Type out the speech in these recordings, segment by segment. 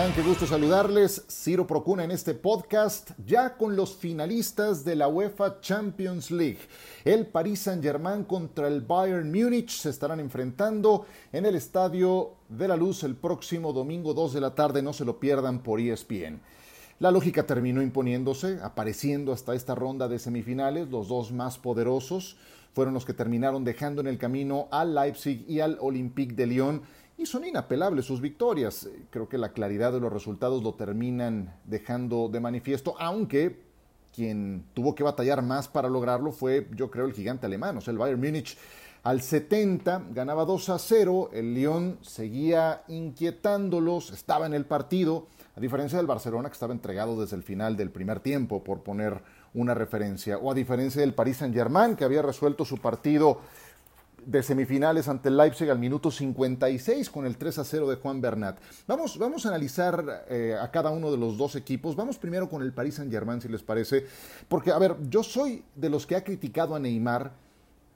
están? Qué gusto saludarles. Ciro Procuna en este podcast, ya con los finalistas de la UEFA Champions League. El Paris Saint-Germain contra el Bayern Múnich se estarán enfrentando en el Estadio de la Luz el próximo domingo 2 de la tarde. No se lo pierdan por ESPN. La lógica terminó imponiéndose, apareciendo hasta esta ronda de semifinales. Los dos más poderosos fueron los que terminaron dejando en el camino al Leipzig y al Olympique de Lyon y son inapelables sus victorias. Creo que la claridad de los resultados lo terminan dejando de manifiesto, aunque quien tuvo que batallar más para lograrlo fue, yo creo, el gigante alemán, o sea, el Bayern Múnich. Al 70 ganaba 2 a 0, el Lyon seguía inquietándolos, estaba en el partido, a diferencia del Barcelona que estaba entregado desde el final del primer tiempo, por poner una referencia, o a diferencia del Paris Saint-Germain que había resuelto su partido de semifinales ante el Leipzig al minuto 56 con el 3 a 0 de Juan Bernat. Vamos, vamos a analizar eh, a cada uno de los dos equipos. Vamos primero con el Paris Saint-Germain, si les parece. Porque, a ver, yo soy de los que ha criticado a Neymar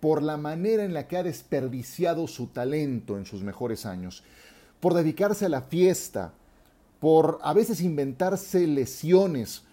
por la manera en la que ha desperdiciado su talento en sus mejores años, por dedicarse a la fiesta, por a veces inventarse lesiones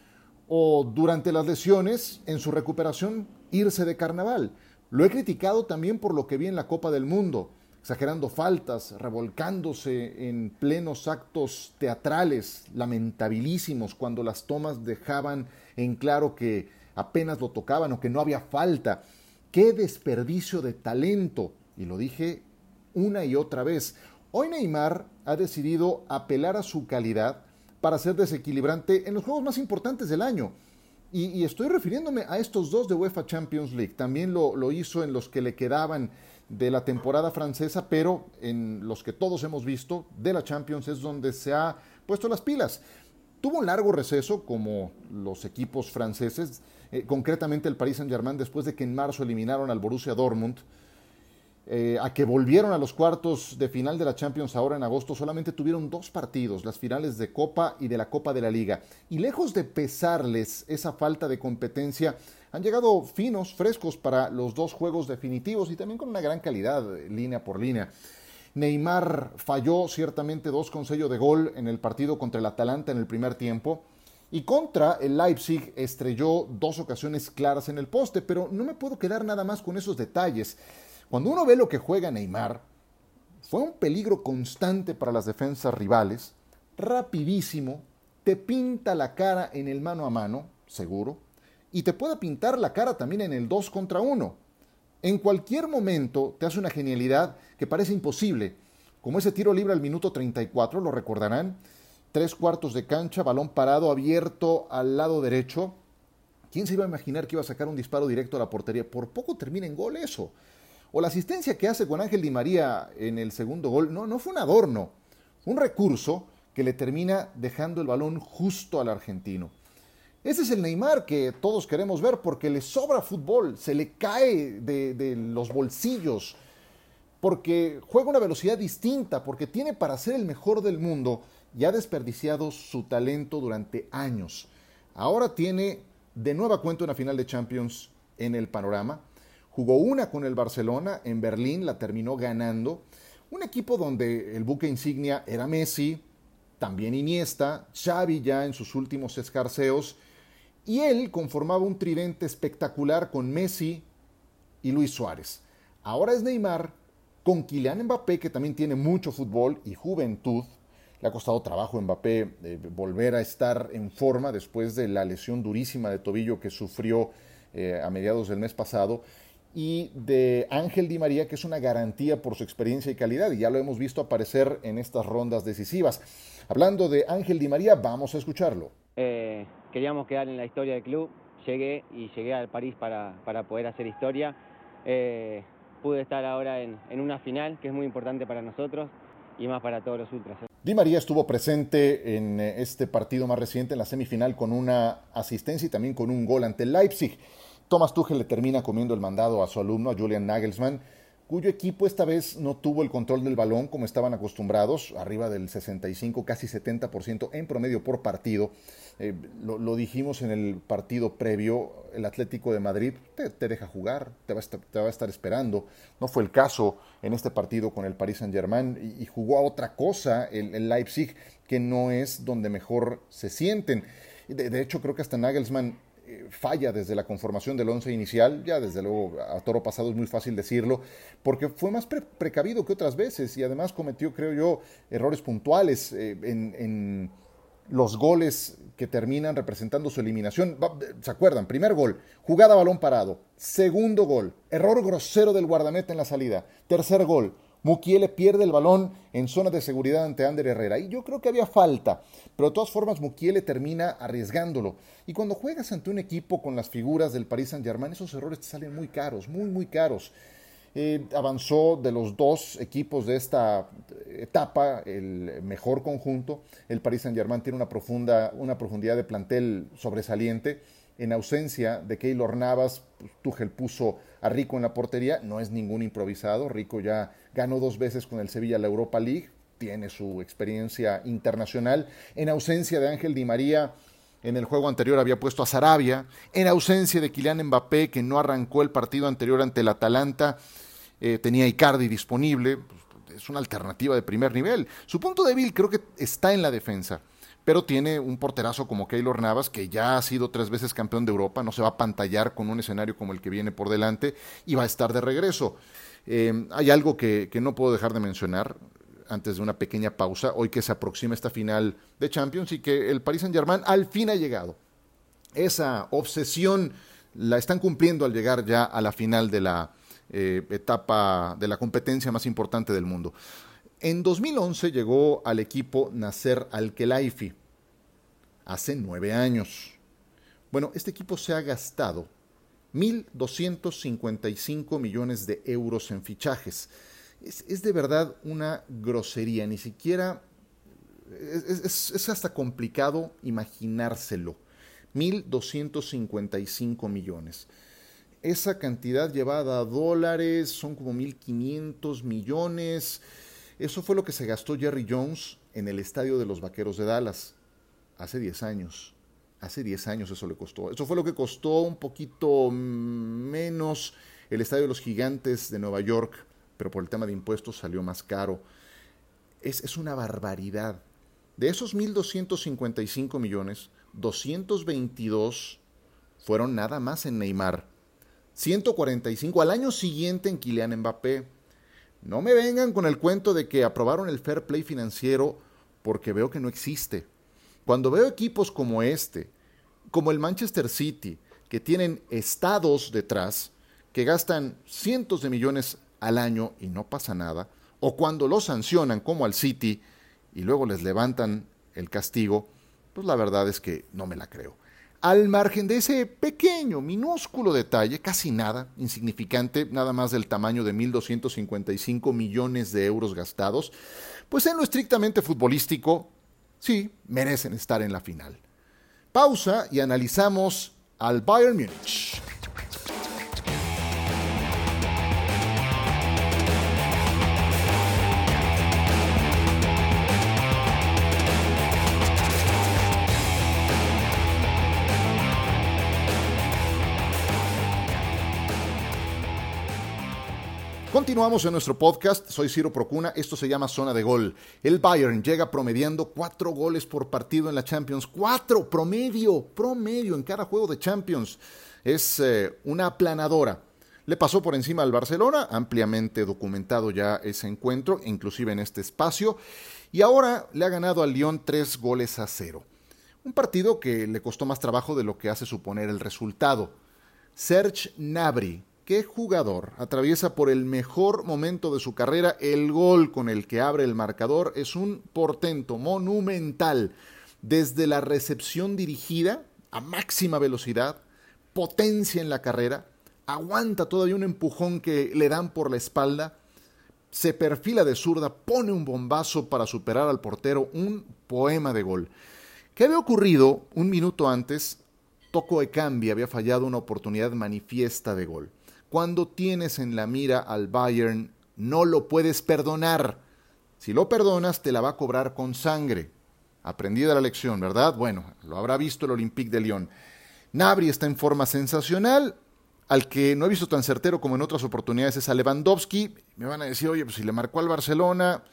o durante las lesiones, en su recuperación, irse de carnaval. Lo he criticado también por lo que vi en la Copa del Mundo, exagerando faltas, revolcándose en plenos actos teatrales, lamentabilísimos, cuando las tomas dejaban en claro que apenas lo tocaban o que no había falta. ¡Qué desperdicio de talento! Y lo dije una y otra vez. Hoy Neymar ha decidido apelar a su calidad para ser desequilibrante en los juegos más importantes del año. Y, estoy refiriéndome a estos dos de UEFA Champions League. También lo, hizo en los que le quedaban de la temporada francesa, pero en los que todos hemos visto de la Champions es donde se ha puesto las pilas. Tuvo un largo receso, como los equipos franceses, eh, concretamente el Paris Saint-Germain, después de que en marzo eliminaron al Borussia Dortmund eh, a que volvieron a los cuartos de final de la Champions ahora en agosto, solamente tuvieron dos partidos, las finales de Copa y de la Copa de la Liga. Y lejos de pesarles esa falta de competencia, han llegado finos, frescos para los dos juegos definitivos y también con una gran calidad línea por línea. Neymar falló ciertamente dos con de gol en el partido contra el Atalanta en el primer tiempo. Y contra el Leipzig estrelló dos ocasiones claras en el poste, pero no me puedo quedar nada más con esos detalles. Cuando uno ve lo que juega Neymar, fue un peligro constante para las defensas rivales, rapidísimo, te pinta la cara en el mano a mano, seguro, y te puede pintar la cara también en el 2 contra 1. En cualquier momento te hace una genialidad que parece imposible, como ese tiro libre al minuto 34, lo recordarán, tres cuartos de cancha, balón parado, abierto al lado derecho. ¿Quién se iba a imaginar que iba a sacar un disparo directo a la portería? Por poco termina en gol eso. O la asistencia que hace con Ángel Di María en el segundo gol, no, no fue un adorno, un recurso que le termina dejando el balón justo al argentino. Ese es el Neymar que todos queremos ver porque le sobra fútbol, se le cae de, de los bolsillos, porque juega una velocidad distinta, porque tiene para ser el mejor del mundo y ha desperdiciado su talento durante años. Ahora tiene de nueva cuenta una final de Champions en el panorama Jugó una con el Barcelona en Berlín, la terminó ganando. Un equipo donde el buque insignia era Messi, también Iniesta, Xavi ya en sus últimos escarceos, y él conformaba un tridente espectacular con Messi y Luis Suárez. Ahora es Neymar con Kylian Mbappé, que también tiene mucho fútbol y juventud. Le ha costado trabajo a Mbappé eh, volver a estar en forma después de la lesión durísima de tobillo que sufrió eh, a mediados del mes pasado y de Ángel Di María, que es una garantía por su experiencia y calidad, y ya lo hemos visto aparecer en estas rondas decisivas. Hablando de Ángel Di María, vamos a escucharlo. Eh, queríamos quedar en la historia del club, llegué y llegué al París para, para poder hacer historia. Eh, pude estar ahora en, en, una final, que es muy importante para nosotros y más para todos los ultras. Di María estuvo presente en eh, este partido más reciente, en la semifinal, con una asistencia y también con un gol ante el Leipzig. Thomas Tuchel le termina comiendo el mandado a su alumno, a Julian Nagelsmann, cuyo equipo esta vez no tuvo el control del balón como estaban acostumbrados, arriba del 65, casi 70% en promedio por partido. Eh, lo, dijimos en el partido previo, el Atlético de Madrid te, deja jugar, te va, a estar, esperando. No fue el caso en este partido con el Paris Saint-Germain y, jugó a otra cosa el, Leipzig, que no es donde mejor se sienten. De, de hecho, creo que hasta Nagelsmann falla desde la conformación del once inicial, ya desde luego a toro pasado es muy fácil decirlo, porque fue más precavido que otras veces y además cometió, creo yo, errores puntuales eh, en, los goles que terminan representando su eliminación. ¿Se acuerdan? Primer gol, jugada balón parado. Segundo gol, error grosero del guardameta en la salida. Tercer gol, Mukiele pierde el balón en zona de seguridad ante Ander Herrera. Y yo creo que había falta. Pero de todas formas, Mukiele termina arriesgándolo. Y cuando juegas ante un equipo con las figuras del Paris Saint-Germain, esos errores te salen muy caros, muy, muy caros. Eh, avanzó de los dos equipos de esta etapa el mejor conjunto. El Paris Saint-Germain tiene una, profunda, una profundidad de plantel sobresaliente en ausencia de Keylor Navas, pues, Tuchel puso a Rico en la portería, no es ningún improvisado, Rico ya ganó dos veces con el Sevilla la Europa League, tiene su experiencia internacional, en ausencia de Ángel Di María, en el juego anterior había puesto a Sarabia, en ausencia de Kylian Mbappé, que no arrancó el partido anterior ante el Atalanta, eh, tenía Icardi disponible, pues, es una alternativa de primer nivel. Su punto débil creo que está en la defensa pero tiene un porterazo como Keylor Navas, que ya ha sido tres veces campeón de Europa, no se va a pantallar con un escenario como el que viene por delante y va a estar de regreso. Eh, hay algo que, no puedo dejar de mencionar antes de una pequeña pausa, hoy que se aproxima esta final de Champions y que el Paris Saint Germain al fin ha llegado. Esa obsesión la están cumpliendo al llegar ya a la final de la eh, etapa de la competencia más importante del mundo. En 2011 llegó al equipo Nasser Al-Khelaifi, hace nueve años. Bueno, este equipo se ha gastado 1.255 millones de euros en fichajes. Es, de verdad una grosería, ni siquiera es, es hasta complicado imaginárselo. 1.255 millones. Esa cantidad llevada a dólares son como 1.500 millones. Eso fue lo que se gastó Jerry Jones en el estadio de los Vaqueros de Dallas hace 10 años. Hace 10 años eso le costó. Eso fue lo que costó un poquito menos el estadio de los Gigantes de Nueva York, pero por el tema de impuestos salió más caro. Es, es una barbaridad. De esos 1.255 millones, 222 fueron nada más en Neymar. 145 al año siguiente en Kylian Mbappé. No me vengan con el cuento de que aprobaron el fair play financiero porque veo que no existe. Cuando veo equipos como este, como el Manchester City, que tienen estados detrás, que gastan cientos de millones al año y no pasa nada, o cuando los sancionan como al City y luego les levantan el castigo, pues la verdad es que no me la creo. Al margen de ese pequeño, minúsculo detalle, casi nada, insignificante, nada más del tamaño de 1.255 millones de euros gastados, pues en lo estrictamente futbolístico, sí, merecen estar en la final. Pausa y analizamos al Bayern Múnich. Continuamos en nuestro podcast, soy Ciro Procuna, esto se llama Zona de Gol. El Bayern llega promediando cuatro goles por partido en la Champions, cuatro, promedio, promedio en cada juego de Champions. Es eh, una aplanadora. Le pasó por encima al Barcelona, ampliamente documentado ya ese encuentro, inclusive en este espacio, y ahora le ha ganado al Lyon tres goles a cero. Un partido que le costó más trabajo de lo que hace suponer el resultado. Serge Nabri, ¿Qué jugador atraviesa por el mejor momento de su carrera? El gol con el que abre el marcador es un portento monumental. Desde la recepción dirigida a máxima velocidad, potencia en la carrera, aguanta todavía un empujón que le dan por la espalda, se perfila de zurda, pone un bombazo para superar al portero, un poema de gol. ¿Qué había ocurrido un minuto antes? Toco de cambio había fallado una oportunidad manifiesta de gol. Cuando tienes en la mira al Bayern, no lo puedes perdonar. Si lo perdonas, te la va a cobrar con sangre. Aprendida la lección, ¿verdad? Bueno, lo habrá visto el Olympique de Lyon. Nabri está en forma sensacional. Al que no he visto tan certero como en otras oportunidades es a Lewandowski. Me van a decir, oye, pues si le marcó al Barcelona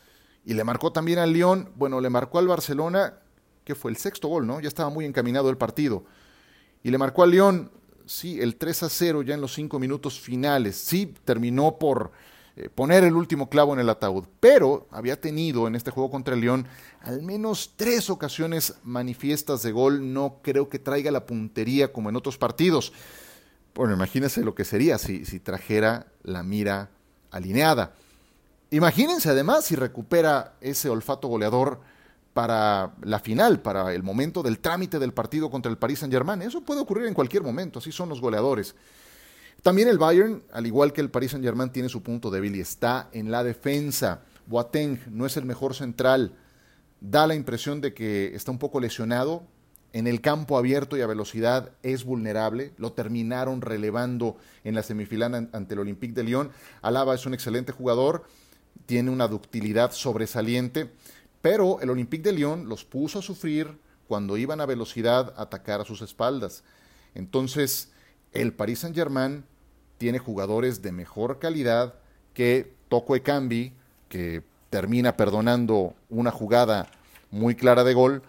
y le marcó también al Lyon. Bueno, le marcó al Barcelona, que fue el sexto gol, ¿no? Ya estaba muy encaminado el partido. Y le marcó al Lyon, sí, el 3 a 0 ya en los cinco minutos finales. Sí, terminó por eh, poner el último clavo en el ataúd. Pero había tenido en este juego contra el Lyon al menos tres ocasiones manifiestas de gol. No creo que traiga la puntería como en otros partidos. Bueno, imagínense lo que sería si, si trajera la mira alineada. Imagínense además si recupera ese olfato goleador para la final, para el momento del trámite del partido contra el Paris Saint-Germain. Eso puede ocurrir en cualquier momento, así son los goleadores. También el Bayern, al igual que el Paris Saint-Germain, tiene su punto débil y está en la defensa. Boateng no es el mejor central. Da la impresión de que está un poco lesionado, en el campo abierto y a velocidad es vulnerable. Lo terminaron relevando en la semifinal ante el Olympique de Lyon. Alaba es un excelente jugador, tiene una ductilidad sobresaliente, pero el Olympique de Lyon los puso a sufrir cuando iban a velocidad a atacar a sus espaldas. Entonces, el Paris Saint-Germain tiene jugadores de mejor calidad que Toko Ekambi, que termina perdonando una jugada muy clara de gol,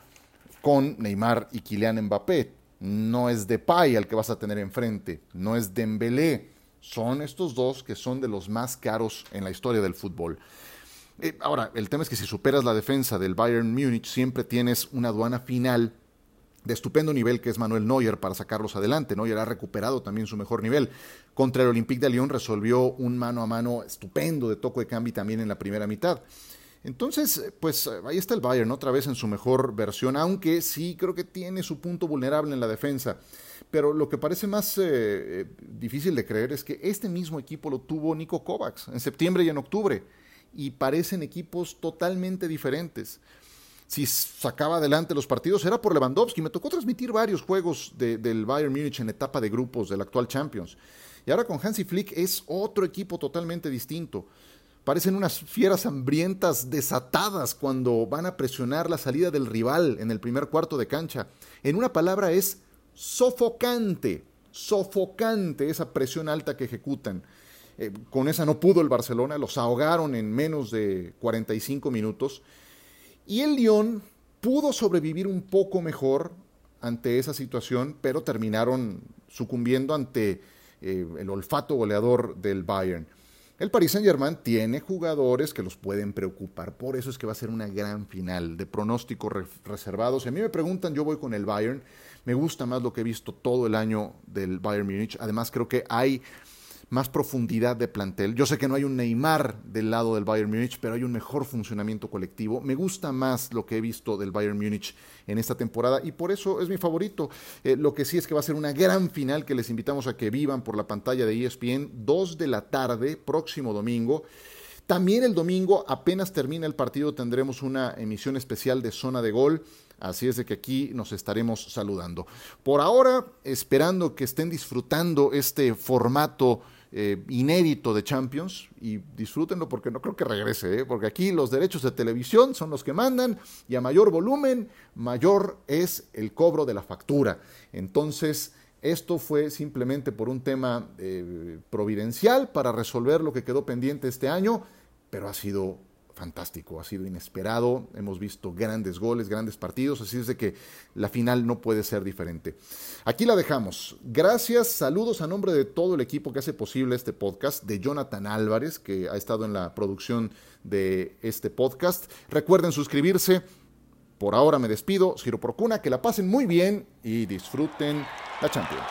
con Neymar y Kylian Mbappé. No es Depay al que vas a tener enfrente, no es Dembélé. Son estos dos que son de los más caros en la historia del fútbol. Eh, ahora, el tema es que si superas la defensa del Bayern Múnich, siempre tienes una aduana final de estupendo nivel que es Manuel Neuer para sacarlos adelante. Neuer ha recuperado también su mejor nivel. Contra el Olympique de Lyon resolvió un mano a mano estupendo de toco de cambio también en la primera mitad. Entonces, pues ahí está el Bayern, otra vez en su mejor versión, aunque sí creo que tiene su punto vulnerable en la defensa. Pero lo que parece más eh, eh, difícil de creer es que este mismo equipo lo tuvo Nico Kovacs en septiembre y en octubre, y parecen equipos totalmente diferentes. Si sacaba adelante los partidos era por Lewandowski. Me tocó transmitir varios juegos del Bayern Múnich en etapa de grupos del actual Champions. Y ahora con Hansi Flick es otro equipo totalmente distinto. Parecen unas fieras hambrientas desatadas cuando van a presionar la salida del rival en el primer cuarto de cancha. En una palabra es sofocante, sofocante esa presión alta que ejecutan. Eh, con esa no pudo el Barcelona, los ahogaron en menos de 45 minutos. Y el Lyon pudo sobrevivir un poco mejor ante esa situación, pero terminaron sucumbiendo ante eh, el olfato goleador del Bayern. El Paris Saint-Germain tiene jugadores que los pueden preocupar, por eso es que va a ser una gran final de pronósticos reservados. Si a mí me preguntan, yo voy con el Bayern. Me gusta más lo que he visto todo el año del Bayern Múnich. Además, creo que hay más profundidad de plantel. Yo sé que no hay un Neymar del lado del Bayern Múnich, pero hay un mejor funcionamiento colectivo. Me gusta más lo que he visto del Bayern Múnich en esta temporada y por eso es mi favorito. Eh, lo que sí es que va a ser una gran final que les invitamos a que vivan por la pantalla de ESPN, 2 de la tarde, próximo domingo. También el domingo, apenas termina el partido, tendremos una emisión especial de Zona de Gol. Así es de que aquí nos estaremos saludando. Por ahora, esperando que estén disfrutando este formato eh, inédito de Champions y disfrútenlo porque no creo que regrese, ¿eh? porque aquí los derechos de televisión son los que mandan y a mayor volumen, mayor es el cobro de la factura. Entonces, esto fue simplemente por un tema eh, providencial para resolver lo que quedó pendiente este año, pero ha sido fantástico, ha sido inesperado, hemos visto grandes goles, grandes partidos, así es de que la final no puede ser diferente. Aquí la dejamos. Gracias, saludos a nombre de todo el equipo que hace posible este podcast, de Jonathan Álvarez, que ha estado en la producción de este podcast. Recuerden suscribirse. Por ahora me despido, Ciro Procuna, que la pasen muy bien y disfruten la Champions.